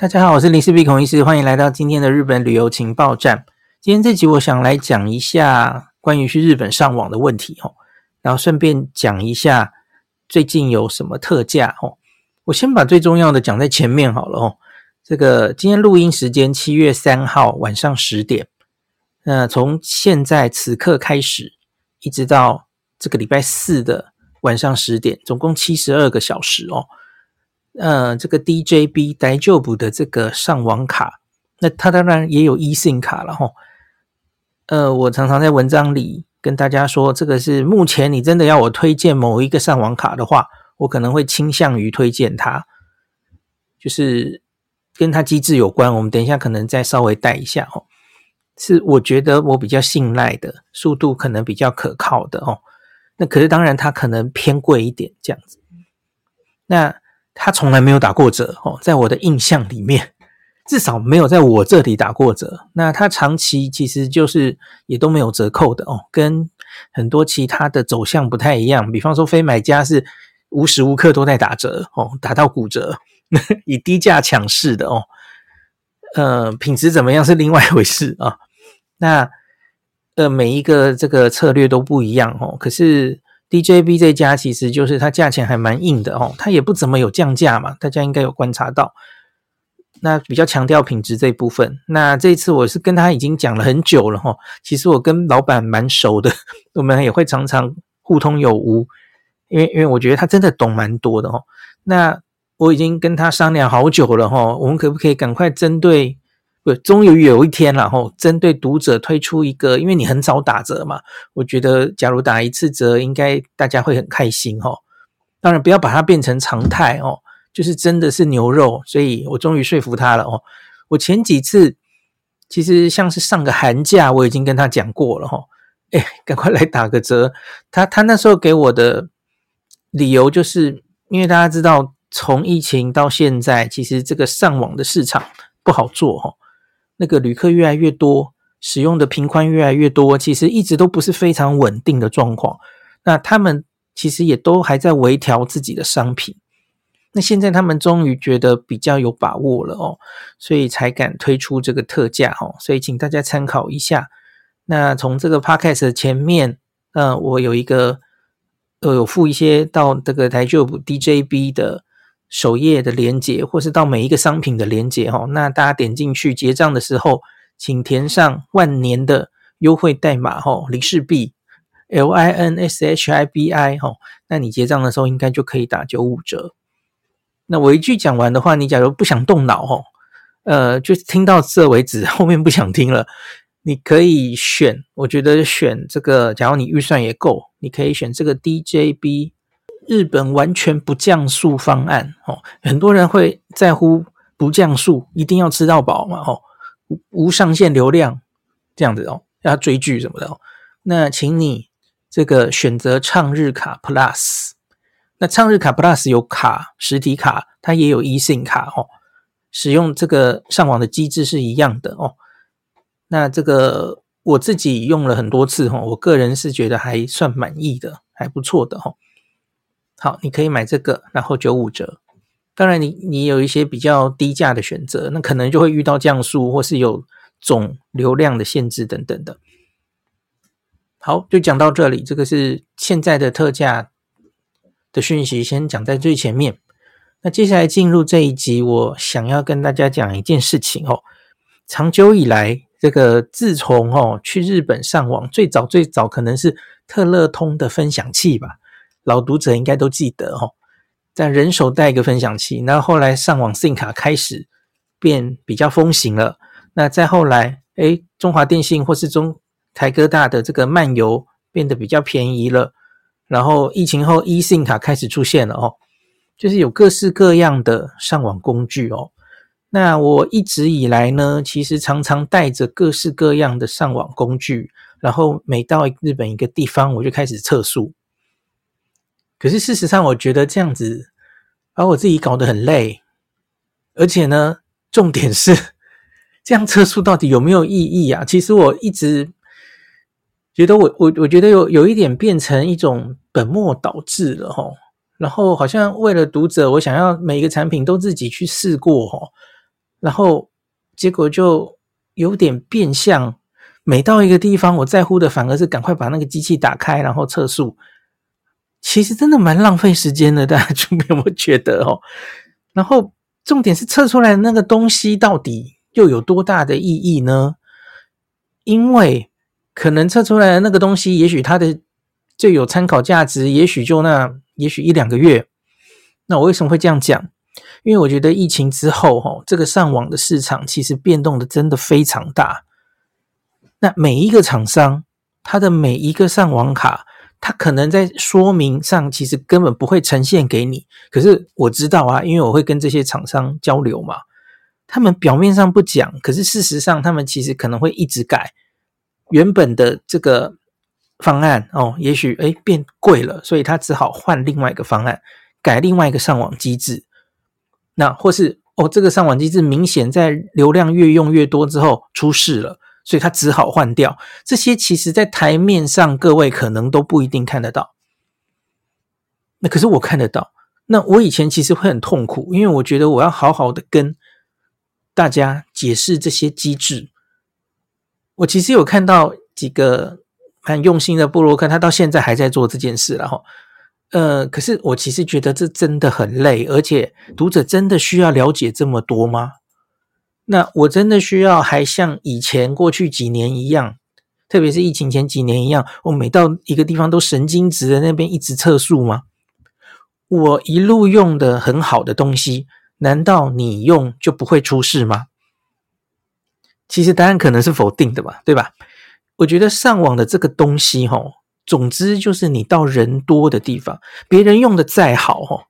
大家好，我是林氏璧孔医师，欢迎来到今天的日本旅游情报站。今天这集我想来讲一下关于去日本上网的问题哦，然后顺便讲一下最近有什么特价哦。我先把最重要的讲在前面好了哦。这个今天录音时间七月三号晚上十点，那从现在此刻开始，一直到这个礼拜四的晚上十点，总共七十二个小时哦。呃，这个 DJB 大丈夫的这个上网卡，那它当然也有 eSIM 卡了哈。呃，我常常在文章里跟大家说，这个是目前你真的要我推荐某一个上网卡的话，我可能会倾向于推荐它，就是跟它机制有关。我们等一下可能再稍微带一下哦，是我觉得我比较信赖的，速度可能比较可靠的哦。那可是当然它可能偏贵一点这样子，那。他从来没有打过折哦，在我的印象里面，至少没有在我这里打过折。那他长期其实就是也都没有折扣的哦，跟很多其他的走向不太一样。比方说，非买家是无时无刻都在打折哦，打到骨折，以低价抢市的哦。呃，品质怎么样是另外一回事啊。那呃，每一个这个策略都不一样哦，可是。DJB 这家其实就是它价钱还蛮硬的哦，它也不怎么有降价嘛，大家应该有观察到。那比较强调品质这一部分。那这一次我是跟他已经讲了很久了哈，其实我跟老板蛮熟的，我们也会常常互通有无，因为因为我觉得他真的懂蛮多的哦。那我已经跟他商量好久了哈，我们可不可以赶快针对？不，终于有一天了吼，针对读者推出一个，因为你很少打折嘛，我觉得假如打一次折，应该大家会很开心吼。当然不要把它变成常态哦，就是真的是牛肉，所以我终于说服他了哦。我前几次其实像是上个寒假，我已经跟他讲过了吼，哎，赶快来打个折。他他那时候给我的理由就是，因为大家知道，从疫情到现在，其实这个上网的市场不好做吼。那个旅客越来越多，使用的频宽越来越多，其实一直都不是非常稳定的状况。那他们其实也都还在微调自己的商品。那现在他们终于觉得比较有把握了哦，所以才敢推出这个特价哦。所以请大家参考一下。那从这个 podcast 的前面，呃，我有一个呃有附一些到这个大丈夫 DJB 的。首页的连接，或是到每一个商品的连接哈，那大家点进去结账的时候，请填上万年的优惠代码哈，林氏璧 L I N S H I B I 哈，那你结账的时候应该就可以打九五折。那我一句讲完的话，你假如不想动脑哈，呃，就听到这为止，后面不想听了，你可以选，我觉得选这个，假如你预算也够，你可以选这个 DJB。日本完全不降速方案哦，很多人会在乎不降速，一定要吃到饱嘛哦，无无上限流量这样子哦，要追剧什么的哦。那请你这个选择畅日卡 Plus，那畅日卡 Plus 有卡实体卡，它也有 eSIM 卡哦，使用这个上网的机制是一样的哦。那这个我自己用了很多次哦，我个人是觉得还算满意的，还不错的哦。好，你可以买这个，然后九五折。当然你，你你有一些比较低价的选择，那可能就会遇到降速或是有总流量的限制等等的。好，就讲到这里，这个是现在的特价的讯息，先讲在最前面。那接下来进入这一集，我想要跟大家讲一件事情哦。长久以来，这个自从哦去日本上网，最早最早可能是特乐通的分享器吧。老读者应该都记得哦，在人手带一个分享器，那后来上网 SIM 卡开始变比较风行了。那再后来，诶，中华电信或是中台哥大的这个漫游变得比较便宜了。然后疫情后 eSIM 卡开始出现了哦，就是有各式各样的上网工具哦。那我一直以来呢，其实常常带着各式各样的上网工具，然后每到日本一个地方，我就开始测速。可是事实上，我觉得这样子把我自己搞得很累，而且呢，重点是这样测速到底有没有意义啊？其实我一直觉得我，我我觉得有有一点变成一种本末倒置了齁。然后好像为了读者，我想要每一个产品都自己去试过齁。然后结果就有点变相。每到一个地方，我在乎的反而是赶快把那个机器打开，然后测速。其实真的蛮浪费时间的，大家有没有觉得哦？然后重点是测出来的那个东西到底又有多大的意义呢？因为可能测出来的那个东西，也许它的最有参考价值，也许就那，也许一两个月。那我为什么会这样讲？因为我觉得疫情之后，哈，这个上网的市场其实变动的真的非常大。那每一个厂商，它的每一个上网卡，它可能在说明上其实根本不会呈现给你。可是我知道啊，因为我会跟这些厂商交流嘛，他们表面上不讲，可是事实上他们其实可能会一直改原本的这个方案哦。也许诶变贵了，所以他只好换另外一个方案，改另外一个上网机制。那或是哦，这个上网机制明显在流量越用越多之后出事了。所以他只好换掉这些，其实，在台面上各位可能都不一定看得到。那可是我看得到。那我以前其实会很痛苦，因为我觉得我要好好的跟大家解释这些机制。我其实有看到几个蛮用心的部落客，他到现在还在做这件事，然后，呃，可是我其实觉得这真的很累，而且读者真的需要了解这么多吗？那我真的需要还像以前过去几年一样，特别是疫情前几年一样，我每到一个地方都神经质的那边一直测速吗？我一路用的很好的东西，难道你用就不会出事吗？其实答案可能是否定的吧，对吧？我觉得上网的这个东西，吼，总之就是你到人多的地方，别人用的再好，吼，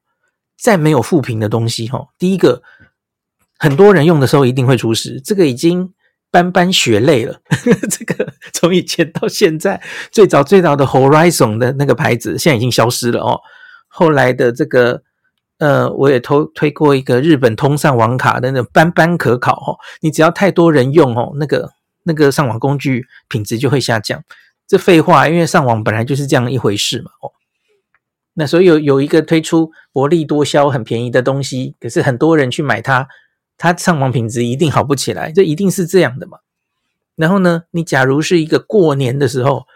再没有负评的东西，吼，第一个。很多人用的时候一定会出事，这个已经斑斑血泪了。这个从以前到现在，最早最早的 Horizon 的那个牌子现在已经消失了哦。后来的这个，呃，我也推推过一个日本通上网卡的那个斑斑可考哦。你只要太多人用哦，那个那个上网工具品质就会下降。这废话，因为上网本来就是这样一回事嘛哦。那所以有有一个推出薄利多销很便宜的东西，可是很多人去买它。它上网品质一定好不起来，这一定是这样的嘛。然后呢，你假如是一个过年的时候，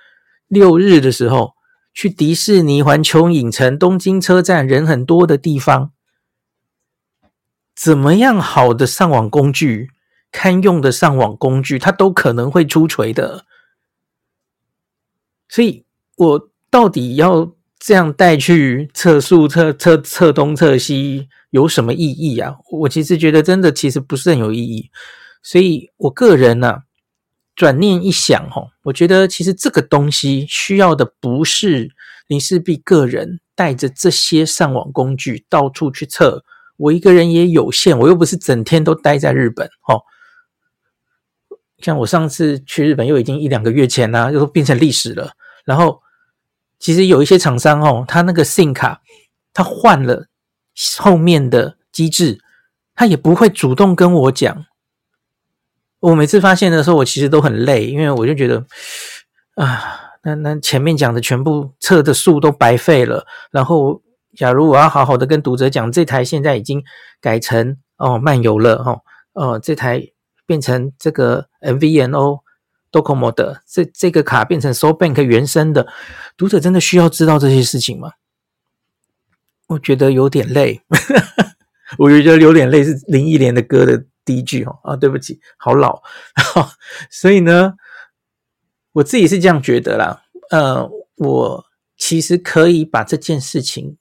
六日的时候去迪士尼、环球影城、东京车站人很多的地方，怎么样好的上网工具、堪用的上网工具，它都可能会出槌的。所以我到底要这样带去测速、测测测东测西？有什么意义啊？我其实觉得真的其实不是很有意义，所以我个人呢、啊，转念一想哦，我觉得其实这个东西需要的不是林氏璧个人带着这些上网工具到处去测，我一个人也有限，我又不是整天都待在日本哦。像我上次去日本又已经一两个月前啦、啊，又变成历史了。然后其实有一些厂商哦，他那个 SIM 卡他换了。后面的机制，他也不会主动跟我讲。我每次发现的时候，我其实都很累，因为我就觉得啊，那那前面讲的全部测的数都白费了。然后，假如我要好好的跟读者讲，这台现在已经改成哦漫游了哦，哦这台变成这个 MVNO Docomo 的这这个卡变成 SoBank 原生的，读者真的需要知道这些事情吗？我觉得有点累，我觉得有点累是林忆莲的歌的第一句哦啊，对不起，好老，所以呢，我自己是这样觉得啦，呃，我其实可以把这件事情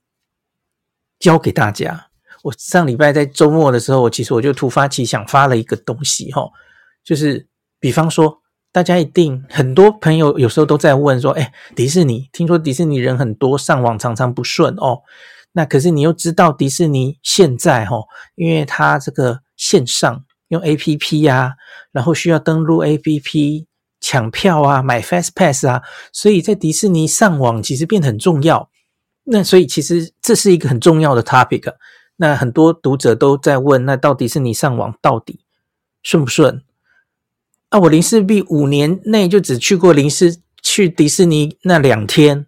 教给大家。我上礼拜在周末的时候，我其实我就突发奇想发了一个东西哈，就是比方说，大家一定很多朋友有时候都在问说，哎，迪士尼，听说迪士尼人很多，上网常常不顺哦。那可是你又知道迪士尼现在齁，因为它这个线上用 APP 啊，然后需要登录 APP 抢票啊，买 Fast Pass 啊，所以在迪士尼上网其实变得很重要。那所以其实这是一个很重要的 topic。那很多读者都在问，那到迪士尼上网到底顺不顺？啊，我林氏币五年内就只去过林氏去迪士尼那两天。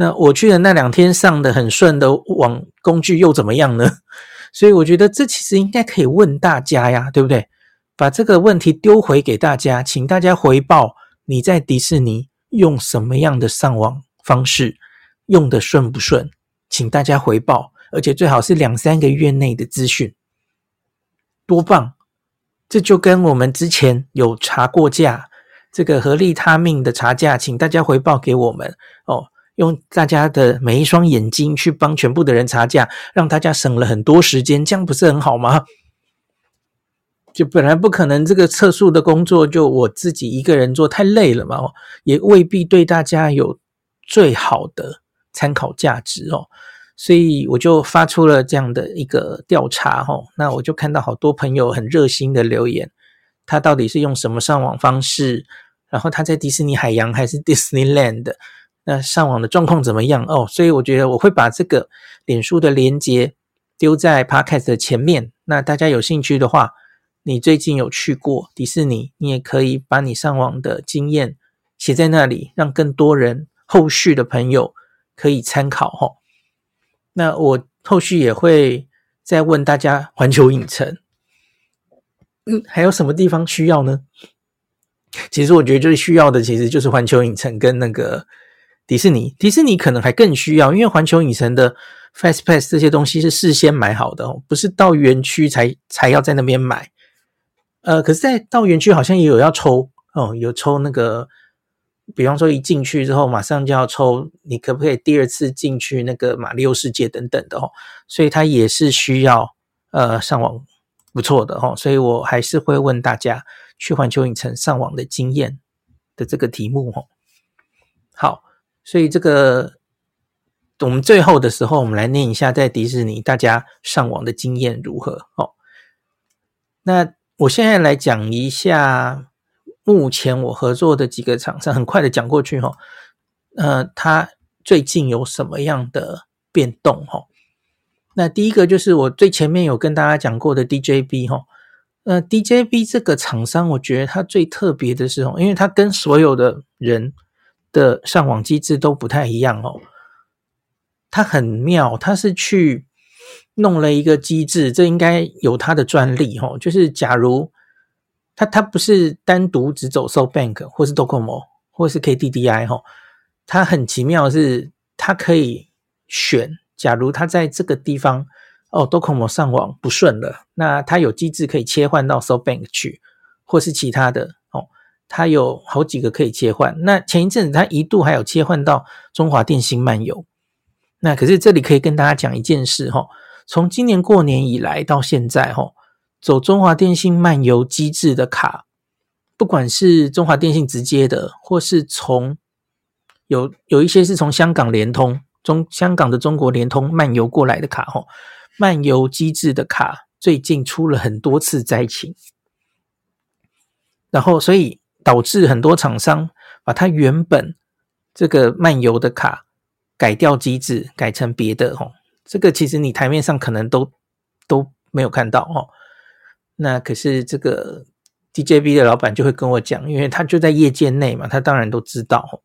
那我去的那两天上的很顺的网工具又怎么样呢？所以我觉得这其实应该可以问大家呀，对不对？把这个问题丢回给大家，请大家回报你在迪士尼用什么样的上网方式，用的顺不顺？请大家回报，而且最好是两三个月内的资讯，多棒！这就跟我们之前有查过价，这个合利他命的查价，请大家回报给我们哦。用大家的每一双眼睛去帮全部的人查价，让大家省了很多时间，这样不是很好吗？就本来不可能这个测速的工作就我自己一个人做太累了嘛，也未必对大家有最好的参考价值哦。所以我就发出了这样的一个调查哦，那我就看到好多朋友很热心的留言，他到底是用什么上网方式？然后他在迪士尼海洋还是 Disneyland？那上网的状况怎么样哦？所以我觉得我会把这个脸书的连接丢在 Podcast 的前面。那大家有兴趣的话，你最近有去过迪士尼，你也可以把你上网的经验写在那里，让更多人后续的朋友可以参考哦。那我后续也会再问大家环球影城，嗯，还有什么地方需要呢？其实我觉得最需要的其实就是环球影城跟那个。迪士尼，迪士尼可能还更需要，因为环球影城的 Fast Pass 这些东西是事先买好的哦，不是到园区才才要在那边买。呃，可是，在到园区好像也有要抽哦，有抽那个，比方说一进去之后马上就要抽，你可不可以第二次进去那个马里奥世界等等的哦，所以它也是需要呃上网不错的哦，所以我还是会问大家去环球影城上网的经验的这个题目哦。好。所以这个，我们最后的时候，我们来念一下在迪士尼大家上网的经验如何哦。那我现在来讲一下目前我合作的几个厂商，很快的讲过去哈。呃，它最近有什么样的变动哈？那第一个就是我最前面有跟大家讲过的 DJB 哈。呃，DJB 这个厂商，我觉得它最特别的是哦，因为它跟所有的人。的上网机制都不太一样哦，它很妙，它是去弄了一个机制，这应该有它的专利哦。就是假如它它不是单独只走 So Bank 或是 Docomo 或是 KDDI 哈，它很奇妙是它可以选，假如它在这个地方哦 Docomo 上网不顺了，那它有机制可以切换到 So Bank 去，或是其他的。它有好几个可以切换，那前一阵子它一度还有切换到中华电信漫游，那可是这里可以跟大家讲一件事哈，从今年过年以来到现在哈，走中华电信漫游机制的卡，不管是中华电信直接的，或是从有有一些是从香港联通中香港的中国联通漫游过来的卡哈，漫游机制的卡最近出了很多次灾情，然后所以。导致很多厂商把它原本这个漫游的卡改掉机制，改成别的哦。这个其实你台面上可能都都没有看到哦。那可是这个 DJB 的老板就会跟我讲，因为他就在业界内嘛，他当然都知道。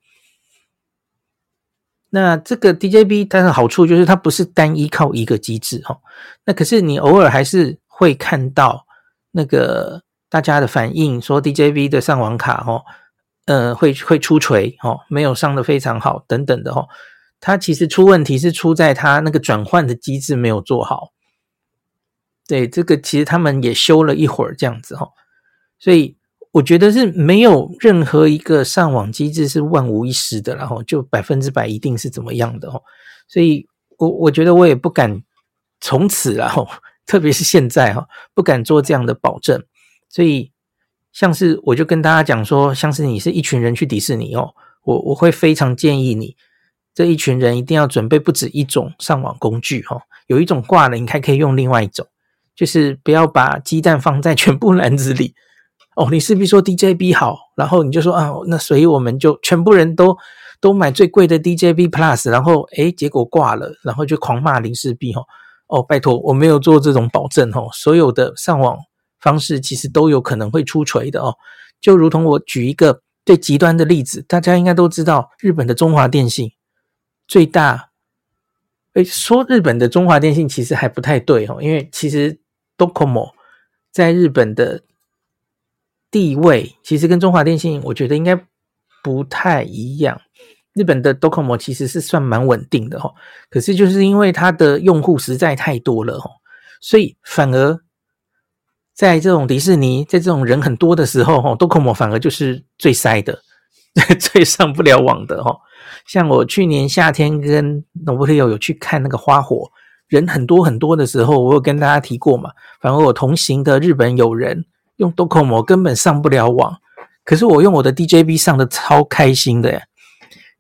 那这个 DJB 它的好处就是它不是单依靠一个机制哦。那可是你偶尔还是会看到那个。大家的反应说，D J V 的上网卡哦，呃，会会出锤哦，没有上的非常好等等的哦。它其实出问题是出在它那个转换的机制没有做好。对，这个其实他们也修了一会儿这样子哦。所以我觉得是没有任何一个上网机制是万无一失的，然后就百分之百一定是怎么样的哦。所以我我觉得我也不敢从此然后，特别是现在哈，不敢做这样的保证。所以，像是我就跟大家讲说，像是你是一群人去迪士尼哦，我我会非常建议你，这一群人一定要准备不止一种上网工具哦，有一种挂了，你还可以用另外一种，就是不要把鸡蛋放在全部篮子里哦。你势必说 DJB 好，然后你就说啊，那所以我们就全部人都都买最贵的 DJB Plus，然后诶，结果挂了，然后就狂骂林氏璧哦哦，拜托，我没有做这种保证哦，所有的上网。方式其实都有可能会出锤的哦，就如同我举一个最极端的例子，大家应该都知道，日本的中华电信最大诶，说日本的中华电信其实还不太对哦，因为其实 Docomo 在日本的地位其实跟中华电信，我觉得应该不太一样。日本的 Docomo 其实是算蛮稳定的哈，可是就是因为它的用户实在太多了哦，所以反而在这种迪士尼，在这种人很多的时候哈，Docomo 反而就是最塞的，最上不了网的哈。像我去年夏天跟 Nobuhiro 有去看那个花火，人很多很多的时候，我有跟大家提过嘛。反而我同行的日本友人用 Docomo 根本上不了网，可是我用我的 DJB 上的超开心的。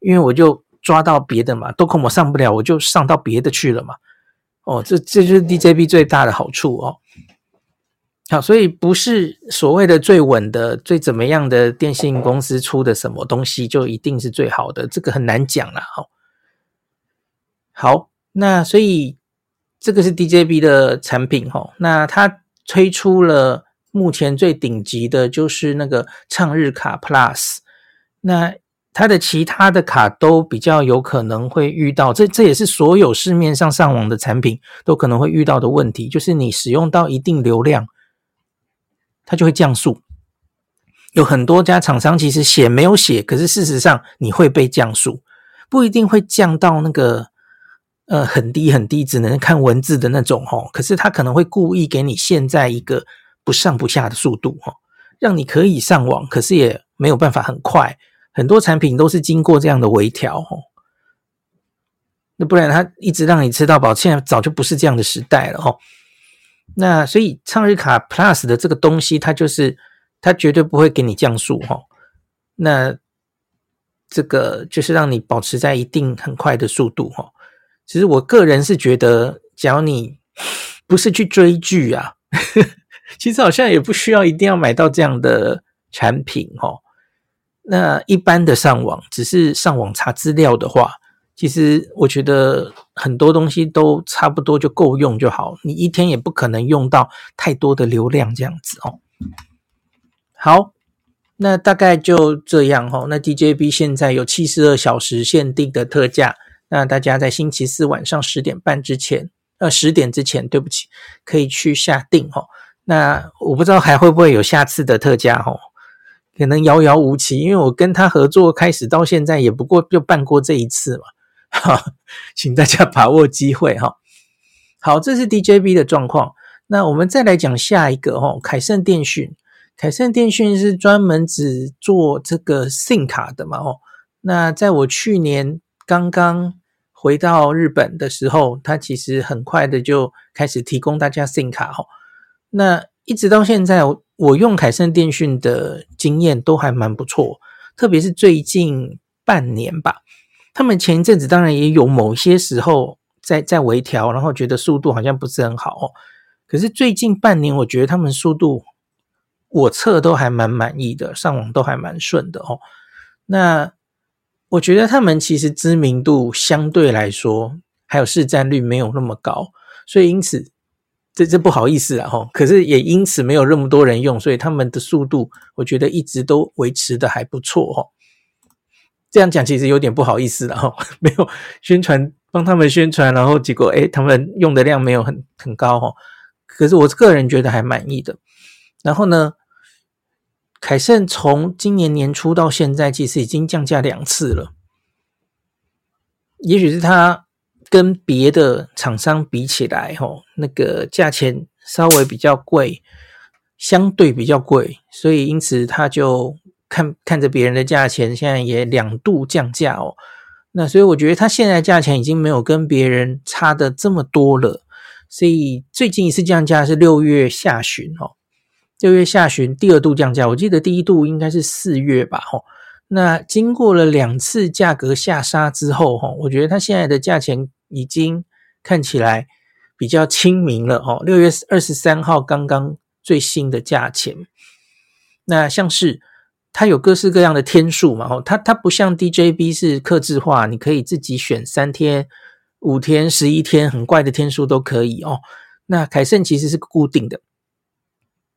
因为我就抓到别的嘛，Docomo 上不了，我就上到别的去了嘛。哦，这这就是 DJB 最大的好处哦。好，所以不是所谓的最稳的、最怎么样的电信公司出的什么东西就一定是最好的，这个很难讲啦。哦，好，那所以这个是 DJB 的产品哈。那它推出了目前最顶级的就是那个畅日卡 Plus，那。它的其他的卡都比较有可能会遇到，这这也是所有市面上上网的产品都可能会遇到的问题，就是你使用到一定流量，它就会降速。有很多家厂商其实写没有写，可是事实上你会被降速，不一定会降到那个呃很低很低，只能看文字的那种齁。可是它可能会故意给你现在一个不上不下的速度齁，让你可以上网，可是也没有办法很快。很多产品都是经过这样的微调哦，那不然它一直让你吃到饱，现在早就不是这样的时代了哦。那所以畅日卡 Plus 的这个东西，它就是它绝对不会给你降速哈。那这个就是让你保持在一定很快的速度哈。其实我个人是觉得，只要你不是去追剧啊，其实好像也不需要一定要买到这样的产品哈。那一般的上网，只是上网查资料的话，其实我觉得很多东西都差不多就够用就好。你一天也不可能用到太多的流量这样子哦。好，那大概就这样哦。那 DJB 现在有七十二小时限定的特价，那大家在星期四晚上十点半之前，呃，十点之前，对不起，可以去下订哦。那我不知道还会不会有下次的特价哦。可能遥遥无期，因为我跟他合作开始到现在，也不过就办过这一次嘛，哈，请大家把握机会哈。好，这是 DJB 的状况。那我们再来讲下一个哈，凯盛电讯。凯盛电讯是专门只做这个 SIM 卡的嘛，哦。那在我去年刚刚回到日本的时候，它其实很快的就开始提供大家 SIM 卡哈。那一直到现在，我用凯盛电讯的经验都还蛮不错，特别是最近半年吧。他们前一阵子当然也有某些时候在在微调，然后觉得速度好像不是很好哦。可是最近半年，我觉得他们速度我测都还蛮满意的，上网都还蛮顺的哦。那我觉得他们其实知名度相对来说还有市占率没有那么高，所以因此。这这不好意思啊，吼！可是也因此没有那么多人用，所以他们的速度我觉得一直都维持的还不错，吼。这样讲其实有点不好意思了，哈，没有宣传帮他们宣传，然后结果诶他们用的量没有很很高，哈。可是我个人觉得还满意的。然后呢，凯盛从今年年初到现在，其实已经降价两次了，也许是他。跟别的厂商比起来，吼，那个价钱稍微比较贵，相对比较贵，所以因此他就看看着别人的价钱，现在也两度降价哦。那所以我觉得他现在价钱已经没有跟别人差的这么多了。所以最近一次降价是六月下旬，哦，六月下旬第二度降价，我记得第一度应该是四月吧，吼。那经过了两次价格下杀之后，吼，我觉得他现在的价钱。已经看起来比较亲民了哦。六月二十三号刚刚最新的价钱，那像是它有各式各样的天数嘛，哦，它它不像 DJB 是克制化，你可以自己选三天、五天、十一天，很怪的天数都可以哦。那凯盛其实是固定的，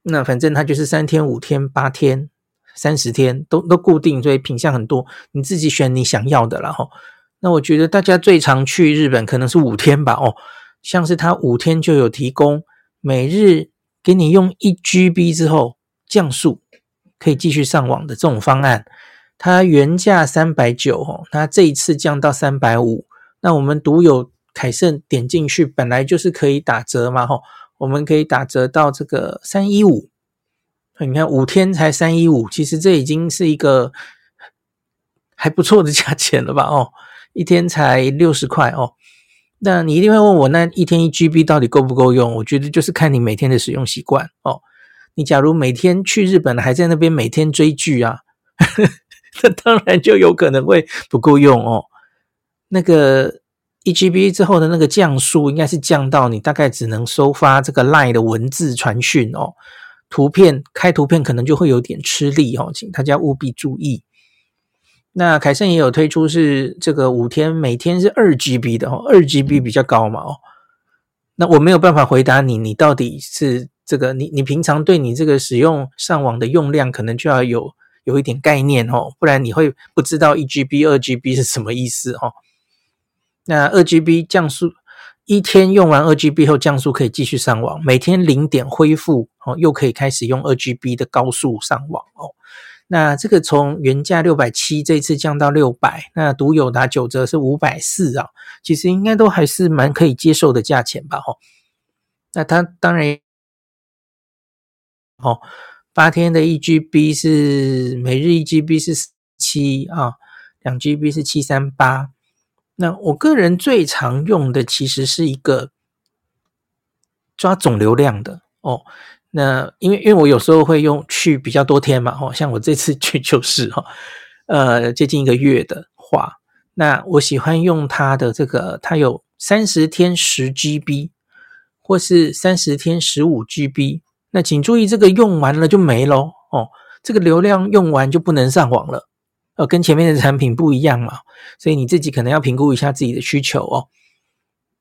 那反正它就是三天、五天、八天、三十天都都固定，所以品项很多，你自己选你想要的，然后。那我觉得大家最常去日本可能是五天吧，哦，像是它五天就有提供每日给你用一 GB 之后降速，可以继续上网的这种方案。它原价三百九，哦，它这一次降到三百五。那我们独有凯盛点进去，本来就是可以打折嘛，吼，我们可以打折到这个三一五。你看五天才三一五，其实这已经是一个还不错的价钱了吧？哦，一天才六十块哦。那你一定会问我，那一天一 GB 到底够不够用？我觉得就是看你每天的使用习惯哦。你假如每天去日本还在那边每天追剧啊，那当然就有可能会不够用哦。那个一 GB 之后的那个降速，应该是降到你大概只能收发这个 LINE 的文字传讯哦，图片开图片可能就会有点吃力哦，请大家务必注意。那凯盛也有推出是这个五天，每天是二 GB 的哦，二 GB 比较高嘛哦。那我没有办法回答你，你到底是这个你你平常对你这个使用上网的用量可能就要有有一点概念哦，不然你会不知道一 GB 二 GB 是什么意思哦。那二 GB 降速，一天用完二 GB 后降速可以继续上网，每天零点恢复哦，又可以开始用二 GB 的高速上网哦。那这个从原价六百七，这次降到六百，那独有打九折是五百四啊，其实应该都还是蛮可以接受的价钱吧？哦，那它当然哦，八天的一 GB 是每日一 GB 是七啊，两 GB 是七三八。那我个人最常用的其实是一个抓总流量的哦。那因为因为我有时候会用去比较多天嘛，哦，像我这次去就是 哈，呃，接近一个月的话，那我喜欢用它的这个，它有三十天十 GB 或是三十天十五 GB。那请注意，这个用完了就没喽哦，这个流量用完就不能上网了。呃，跟前面的产品不一样嘛，所以你自己可能要评估一下自己的需求哦。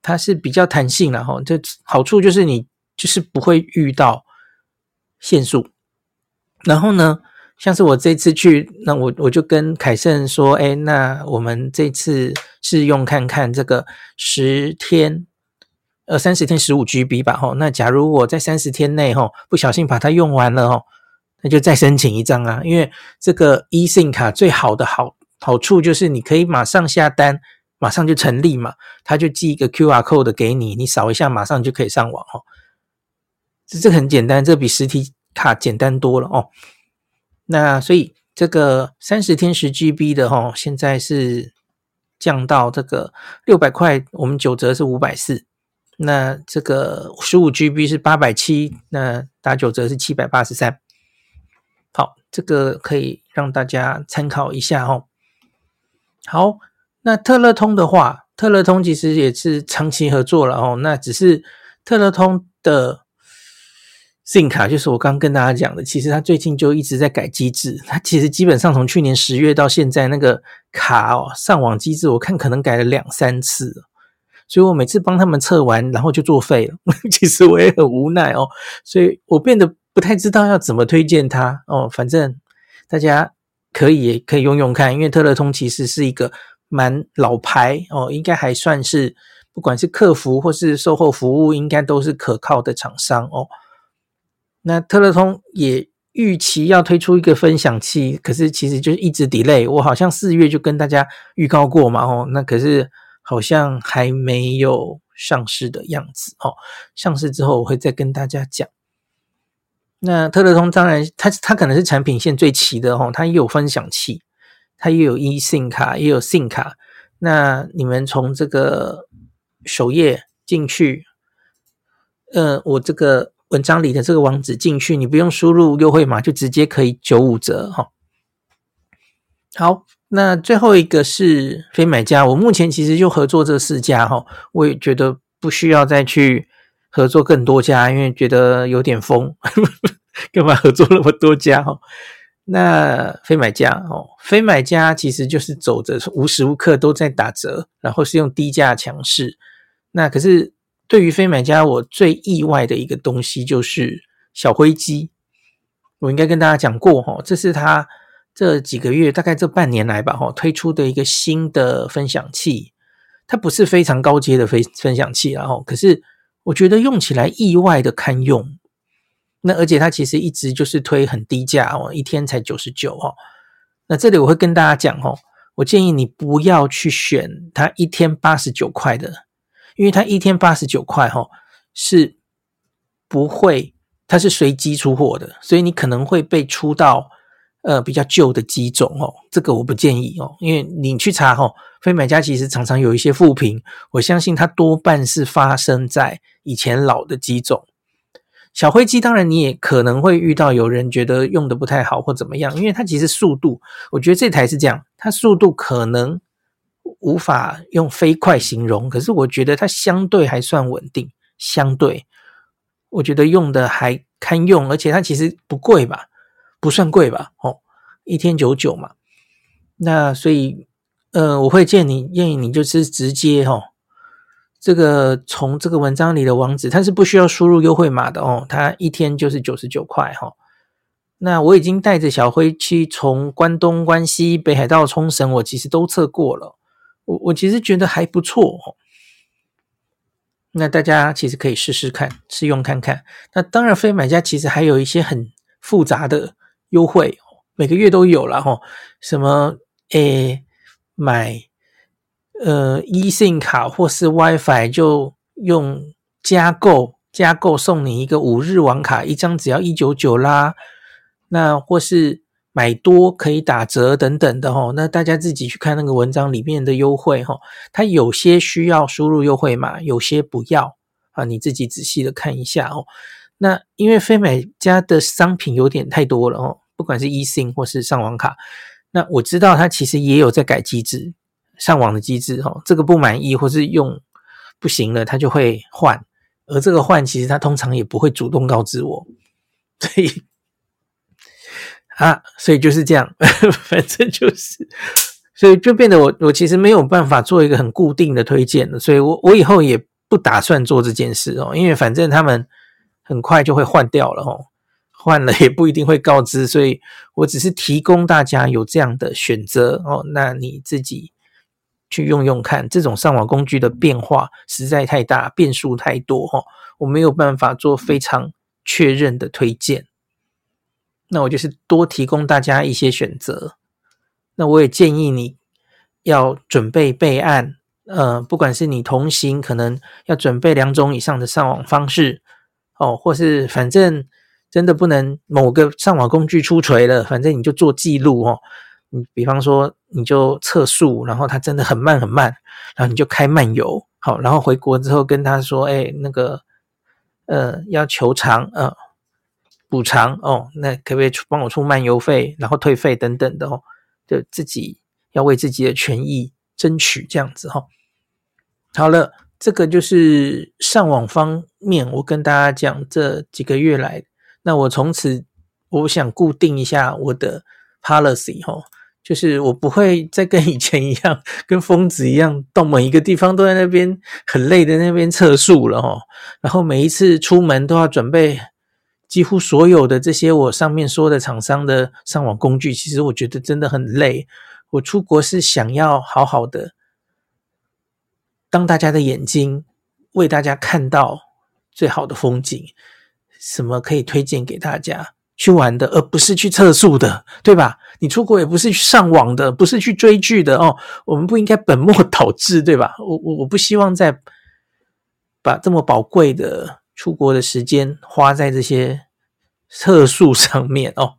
它是比较弹性的哈，这好处就是你就是不会遇到限速。然后呢，像是我这次去，那我我就跟凯盛说，哎，那我们这次试用看看这个十天，呃，三十天十五 GB 吧，哈。那假如我在三十天内哈不小心把它用完了哦。那就再申请一张啊，因为这个 eSIM 卡最好的好好处就是你可以马上下单，马上就成立嘛，他就寄一个 QR code 给你，你扫一下马上就可以上网哦。这这很简单，这比实体卡简单多了哦。那所以这个三十天十 GB 的哦，现在是降到这个六百块，我们九折是五百四。那这个十五 GB 是八百七，那打九折是七百八十三。好，这个可以让大家参考一下哦。好，那特乐通的话，特乐通其实也是长期合作了哦。那只是特乐通的 SIM 卡，就是我刚跟大家讲的，其实它最近就一直在改机制。它其实基本上从去年十月到现在，那个卡哦上网机制，我看可能改了两三次。所以我每次帮他们测完，然后就作废了。其实我也很无奈哦，所以我变得。不太知道要怎么推荐它哦，反正大家可以可以用用看，因为特乐通其实是一个蛮老牌哦，应该还算是不管是客服或是售后服务，应该都是可靠的厂商哦。那特乐通也预期要推出一个分享器，可是其实就是一直 delay。我好像四月就跟大家预告过嘛，哦，那可是好像还没有上市的样子哦。上市之后我会再跟大家讲。那特乐通当然它，它可能是产品线最齐的哦，它也有分享器，它也有 eSIM 卡，也有 SIM 卡。那你们从这个首页进去，呃，我这个文章里的这个网址进去，你不用输入优惠码，就直接可以九五折哈。好，那最后一个是非买家，我目前其实就合作这四家哈，我也觉得不需要再去。合作更多家，因为觉得有点疯，干嘛合作那么多家哈？那非买家哦，非买家其实就是走着无时无刻都在打折，然后是用低价强势。那可是对于非买家，我最意外的一个东西就是小灰机。我应该跟大家讲过哈，这是他这几个月，大概这半年来吧，哈，推出的一个新的分享器，它不是非常高阶的分分享器，然后可是我觉得用起来意外的堪用。那而且它其实一直就是推很低价哦，一天才九十九哦。那这里我会跟大家讲哦，我建议你不要去选它一天八十九块的，因为它一天八十九块哈是不会。它是随机出货的，所以你可能会被出到呃比较旧的机种哦，这个我不建议哦，因为你去查哦，非买家其实常常有一些负评，我相信它多半是发生在以前老的机种。小灰机当然你也可能会遇到有人觉得用的不太好或怎么样，因为它其实速度，我觉得这台是这样，它速度可能无法用飞快形容，可是我觉得它相对还算稳定，相对。我觉得用的还堪用，而且它其实不贵吧，不算贵吧，哦，一天九九嘛，那所以，呃，我会建议你，建议你就是直接哦，这个从这个文章里的网址，它是不需要输入优惠码的哦，它一天就是九十九块哈。那我已经带着小辉去从关东、关西、北海道、冲绳，我其实都测过了，我我其实觉得还不错哦。那大家其实可以试试看，试用看看。那当然，非买家其实还有一些很复杂的优惠，每个月都有了哈。什么诶，买呃 e 信卡或是 WiFi 就用加购，加购送你一个五日网卡，一张只要一九九啦。那或是。买多可以打折等等的齁，那大家自己去看那个文章里面的优惠齁，它有些需要输入优惠码，有些不要啊，你自己仔细的看一下哦。那因为非买家的商品有点太多了哦，不管是 eSIM 或是上网卡，那我知道它其实也有在改机制，上网的机制哦，这个不满意或是用不行了，它就会换，而这个换其实它通常也不会主动告知我，所以。啊，所以就是这样，反正就是，所以就变得我我其实没有办法做一个很固定的推荐的，所以我我以后也不打算做这件事哦，因为反正他们很快就会换掉了哦，换了也不一定会告知，所以我只是提供大家有这样的选择哦，那你自己去用用看，这种上网工具的变化实在太大，变数太多哦，我没有办法做非常确认的推荐。那我就是多提供大家一些选择。那我也建议你要准备备案，呃，不管是你同行，可能要准备两种以上的上网方式，哦，或是反正真的不能某个上网工具出锤了，反正你就做记录哦。你比方说，你就测速，然后它真的很慢很慢，然后你就开慢游，好，然后回国之后跟他说，哎，那个，呃，要求偿，呃。补偿哦，那可不可以出帮我出漫游费，然后退费等等的哦？就自己要为自己的权益争取这样子哈、哦。好了，这个就是上网方面，我跟大家讲这几个月来，那我从此我想固定一下我的 policy 哈、哦，就是我不会再跟以前一样，跟疯子一样，到每一个地方都在那边很累的那边测速了哈、哦，然后每一次出门都要准备。几乎所有的这些我上面说的厂商的上网工具，其实我觉得真的很累。我出国是想要好好的当大家的眼睛，为大家看到最好的风景，什么可以推荐给大家去玩的，而不是去测速的，对吧？你出国也不是去上网的，不是去追剧的哦。我们不应该本末倒置，对吧？我我我不希望再把这么宝贵的。出国的时间花在这些测速上面哦。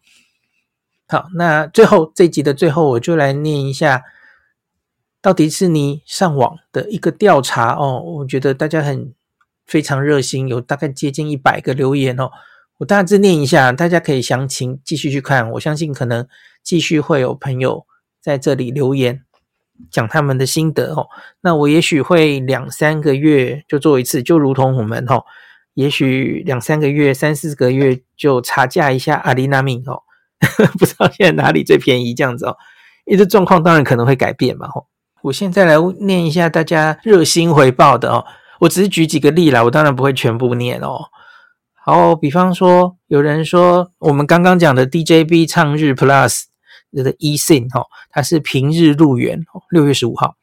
好，那最后这集的最后，我就来念一下，到迪士尼上网的一个调查哦。我觉得大家很非常热心，有大概接近一百个留言哦。我大致念一下，大家可以详情继续去看。我相信可能继续会有朋友在这里留言。讲他们的心得哦。那我也许会两三个月就做一次，就如同我们哦。也许两三个月、三四个月就查价一下阿里纳米哦，不知道现在哪里最便宜这样子哦。因为这状况当然可能会改变嘛吼。我现在来念一下大家热心回报的哦，我只是举几个例啦，我当然不会全部念哦。好，比方说有人说我们刚刚讲的 DJB 唱日 Plus 这个 eSIM 哈，他是平日入园，六月十五号，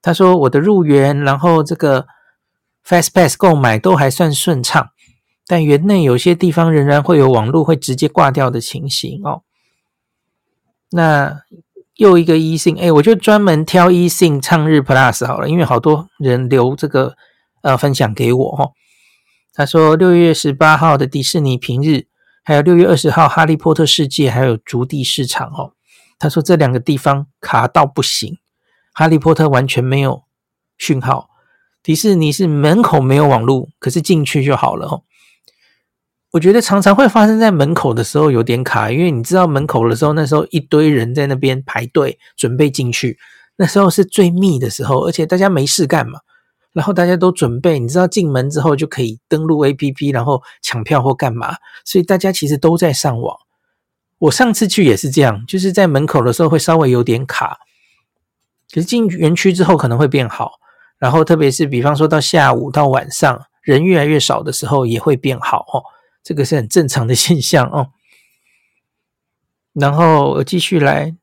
他说我的入园，然后这个 FastPass 购买都还算顺畅，但园内有些地方仍然会有网络会直接挂掉的情形哦。那又一个 eSIM，哎，我就专门挑 eSIM 畅日 Plus 好了，因为好多人留这个呃分享给我哈。他说六月十八号的迪士尼平日，还有六月二十号哈利波特世界，还有筑地市场哦。他说这两个地方卡到不行，哈利波特完全没有讯号，迪士尼是门口没有网络，可是进去就好了哦。我觉得常常会发生在门口的时候有点卡，因为你知道门口的时候，那时候一堆人在那边排队准备进去，那时候是最密的时候，而且大家没事干嘛，然后大家都准备，你知道进门之后就可以登录 APP，然后抢票或干嘛，所以大家其实都在上网。我上次去也是这样，就是在门口的时候会稍微有点卡，可是进园区之后可能会变好，然后特别是比方说到下午到晚上人越来越少的时候也会变好哦。这个是很正常的现象哦。然后继续来，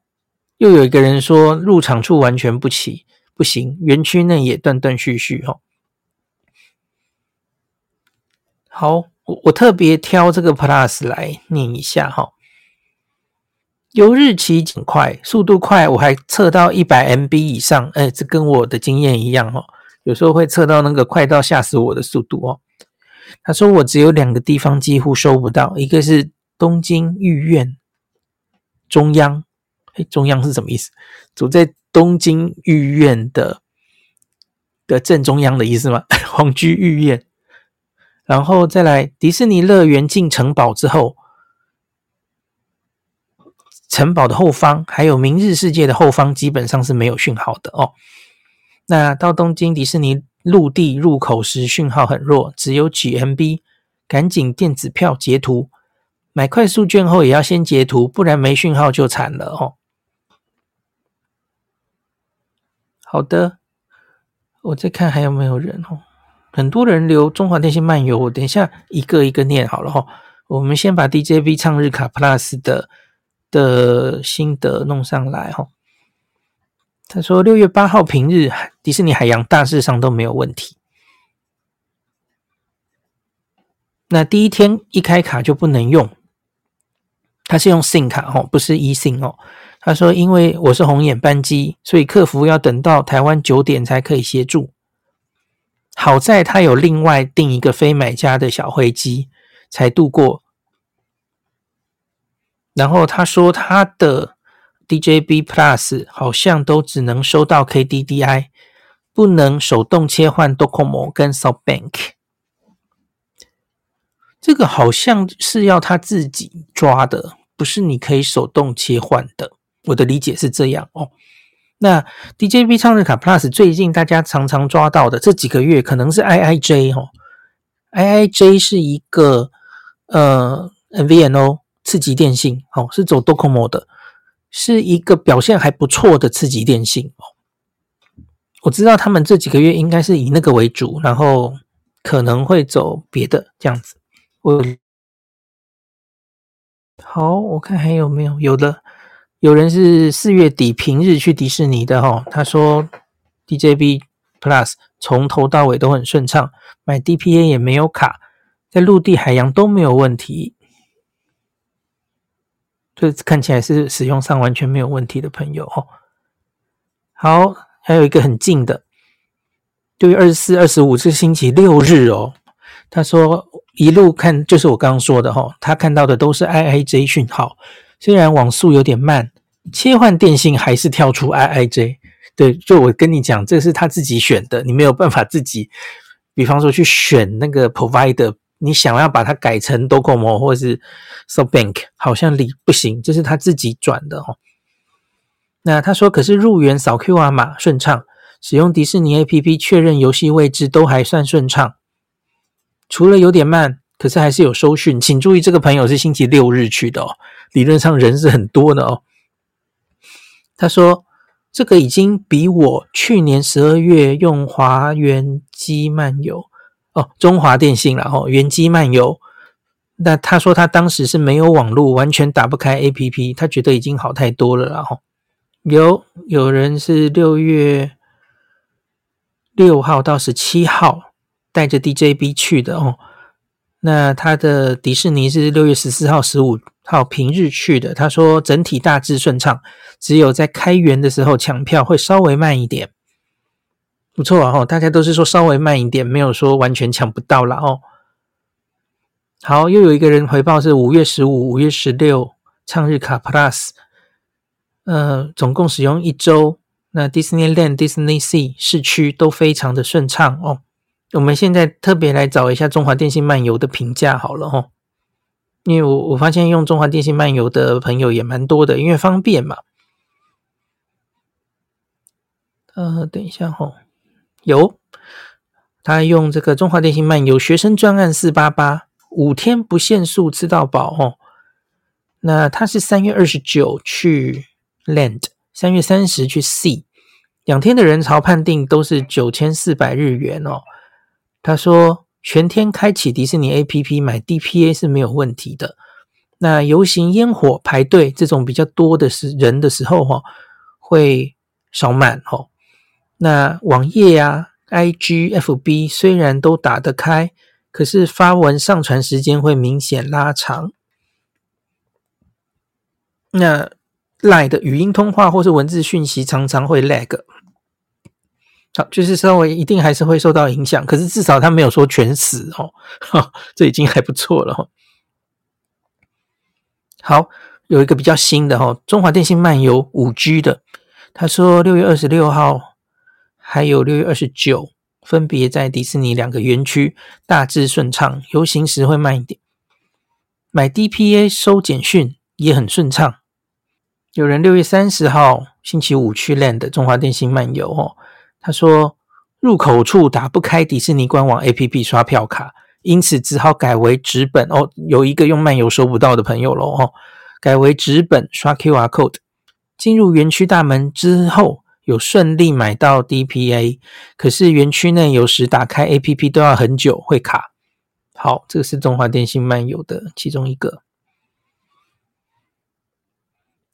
又有一个人说入场处完全不齐，不行，园区内也断断续续哦。好，我我特别挑这个 Plus 来念一下哈。由日期紧快，速度快，我还测到一百 MB 以上，哎，这跟我的经验一样哦。有时候会测到那个快到吓死我的速度哦。他说：“我只有两个地方几乎收不到，一个是东京御苑中央，哎，中央是什么意思？走在东京御苑的的正中央的意思吗？皇居御苑，然后再来迪士尼乐园进城堡之后，城堡的后方还有明日世界的后方基本上是没有讯号的哦。那到东京迪士尼。”陆地入口时讯号很弱，只有几 MB，赶紧电子票截图，买快速券后也要先截图，不然没讯号就惨了哦。好的，我再看还有没有人哦，很多人留中华电信漫游，我等一下一个一个念好了哈。我们先把 DJV 唱日卡 Plus 的的心得弄上来哈。他说：“六月八号平日，迪士尼海洋大致上都没有问题。那第一天一开卡就不能用，他是用 SIM 卡哦，不是 eSIM 哦。他说，因为我是红眼班机，所以客服要等到台湾九点才可以协助。好在他有另外订一个非买家的小飞机，才度过。然后他说他的。” DJB Plus 好像都只能收到 KDDI，不能手动切换 Docomo 跟 SoftBank。这个好像是要他自己抓的，不是你可以手动切换的。我的理解是这样哦。那 DJB 畅日卡 Plus 最近大家常常抓到的这几个月，可能是 IIJ 哦。IIJ 是一个呃 MVNO 次级电信，哦，是走 Docomo 的。是一个表现还不错的次级电信，我知道他们这几个月应该是以那个为主，然后可能会走别的这样子。我好，我看还有没有？有的，有人是四月底平日去迪士尼的哈，他说 DJB Plus 从头到尾都很顺畅，买 DPA 也没有卡，在陆地海洋都没有问题。这看起来是使用上完全没有问题的朋友哦。好，还有一个很近的，六月二十四、二十五是星期六日哦。他说一路看就是我刚刚说的哈，他看到的都是 IIJ 讯号，虽然网速有点慢，切换电信还是跳出 IIJ。对，就我跟你讲，这是他自己选的，你没有办法自己，比方说去选那个 provider。你想要把它改成 Docomo 或是 SoftBank，好像理不行，这是他自己转的哦。那他说，可是入园扫 QR 码顺畅，使用迪士尼 APP 确认游戏位置都还算顺畅，除了有点慢，可是还是有收讯。请注意，这个朋友是星期六日去的哦，理论上人是很多的哦。他说，这个已经比我去年十二月用华元机漫游。哦，中华电信然后原机漫游那他说他当时是没有网络，完全打不开 APP，他觉得已经好太多了。然后有有人是六月六号到十七号带着 DJB 去的哦。那他的迪士尼是六月十四号、十五号平日去的。他说整体大致顺畅，只有在开园的时候抢票会稍微慢一点。不错啊，大家都是说稍微慢一点，没有说完全抢不到了哦。好，又有一个人回报是五月十五、五月十六畅日卡 Plus，呃，总共使用一周。那 Disneyland、Disney Sea 市区都非常的顺畅哦。我们现在特别来找一下中华电信漫游的评价好了哦，因为我我发现用中华电信漫游的朋友也蛮多的，因为方便嘛。呃，等一下哦，有他用这个中华电信漫游学生专案四八八。五天不限速吃到饱哦，那他是三月二十九去 Land，三月三十去 Sea，两天的人潮判定都是九千四百日元哦。他说全天开启迪士尼 APP 买 DPA 是没有问题的。那游行烟火排队这种比较多的是人的时候哈，会少满哦。那网页呀、啊、IG、FB 虽然都打得开。可是发文上传时间会明显拉长，那 LINE 的语音通话或是文字讯息常常会 lag，好，就是稍微一定还是会受到影响。可是至少他没有说全死哦，这已经还不错了哦。好，有一个比较新的哦，中华电信漫游五 G 的，他说六月二十六号还有六月二十九。分别在迪士尼两个园区大致顺畅，游行时会慢一点。买 DPA 收简讯也很顺畅。有人六月三十号星期五去 Land 中华电信漫游哦，他说入口处打不开迪士尼官网 APP 刷票卡，因此只好改为纸本哦。有一个用漫游收不到的朋友喽哦，改为纸本刷 QR code。进入园区大门之后。有顺利买到 DPA，可是园区内有时打开 APP 都要很久，会卡。好，这个是中华电信漫游的其中一个。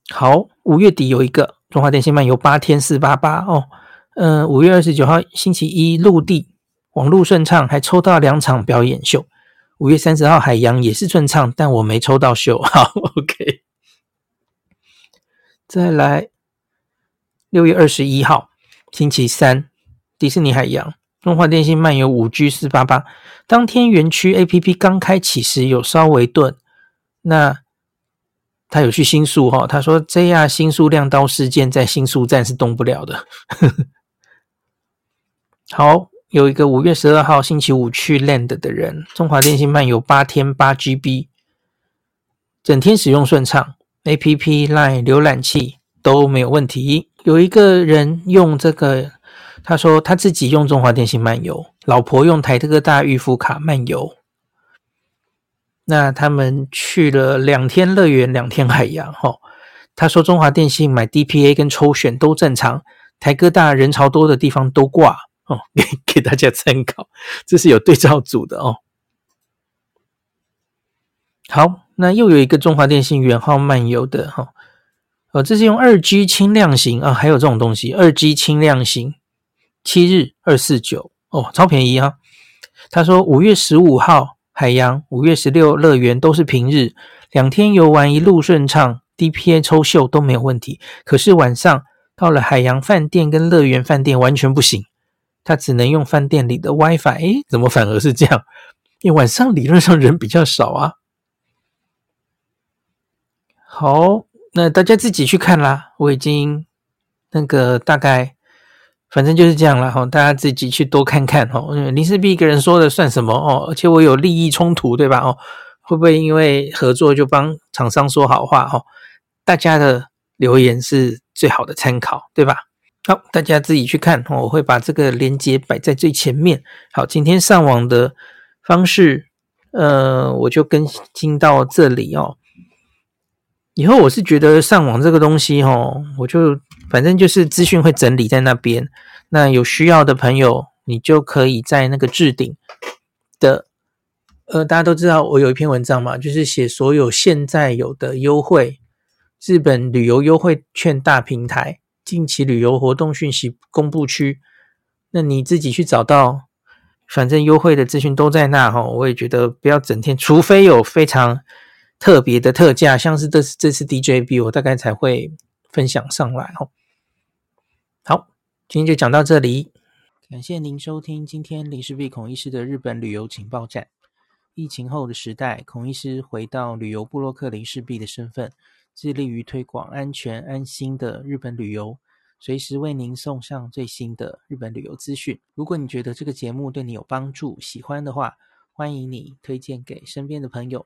好，五月底有一个中华电信漫游八天四八八哦，嗯、呃，五月二十九号星期一陆地网络顺畅，还抽到两场表演秀。五月三十号海洋也是顺畅，但我没抽到秀。好，OK，再来。六月二十一号，星期三，迪士尼海洋中华电信漫游五 G 四八八，当天园区 APP 刚开启时有稍微顿，那他有去新宿哈，他说 JR 新宿亮刀事件在新宿站是动不了的。好，有一个五月十二号星期五去 Land 的人，中华电信漫游八天八 GB，整天使用顺畅，APP、Line 浏览器都没有问题。有一个人用这个，他说他自己用中华电信漫游，老婆用台特大预付卡漫游。那他们去了两天乐园，两天海洋。哈，他说中华电信买 DPA 跟抽选都正常，台哥大人潮多的地方都挂哦，给给大家参考，这是有对照组的哦。好，那又有一个中华电信远号漫游的哈。这是用二 G 轻量型啊，还有这种东西，二 G 轻量型，七日二四九哦，超便宜啊！他说五月十五号海洋，五月十六乐园都是平日，两天游玩一路顺畅，DPA 抽秀都没有问题。可是晚上到了海洋饭店跟乐园饭店完全不行，他只能用饭店里的 WiFi。诶，怎么反而是这样？因为晚上理论上人比较少啊。好。那大家自己去看啦，我已经那个大概，反正就是这样了哈，大家自己去多看看哦。林氏璧一个人说的算什么哦？而且我有利益冲突对吧？哦，会不会因为合作就帮厂商说好话哦？大家的留言是最好的参考对吧？好，大家自己去看，我会把这个链接摆在最前面。好，今天上网的方式，呃，我就更新到这里哦。以后我是觉得上网这个东西齁，我就反正就是资讯会整理在那边，那有需要的朋友，你就可以在那个置顶的呃，大家都知道我有一篇文章嘛，就是写所有现在有的优惠，日本旅游优惠券大平台近期旅游活动讯息公布区，那你自己去找到，反正优惠的资讯都在那哈。我也觉得不要整天，除非有非常特别的特价，像是这次这次 DJB，我大概才会分享上来哦。好，今天就讲到这里，感谢您收听今天林氏璧孔医师的日本旅游情报站。疫情后的时代，孔医师回到旅游部落客林氏璧的身份，致力于推广安全安心的日本旅游，随时为您送上最新的日本旅游资讯。如果你觉得这个节目对你有帮助，喜欢的话，欢迎你推荐给身边的朋友，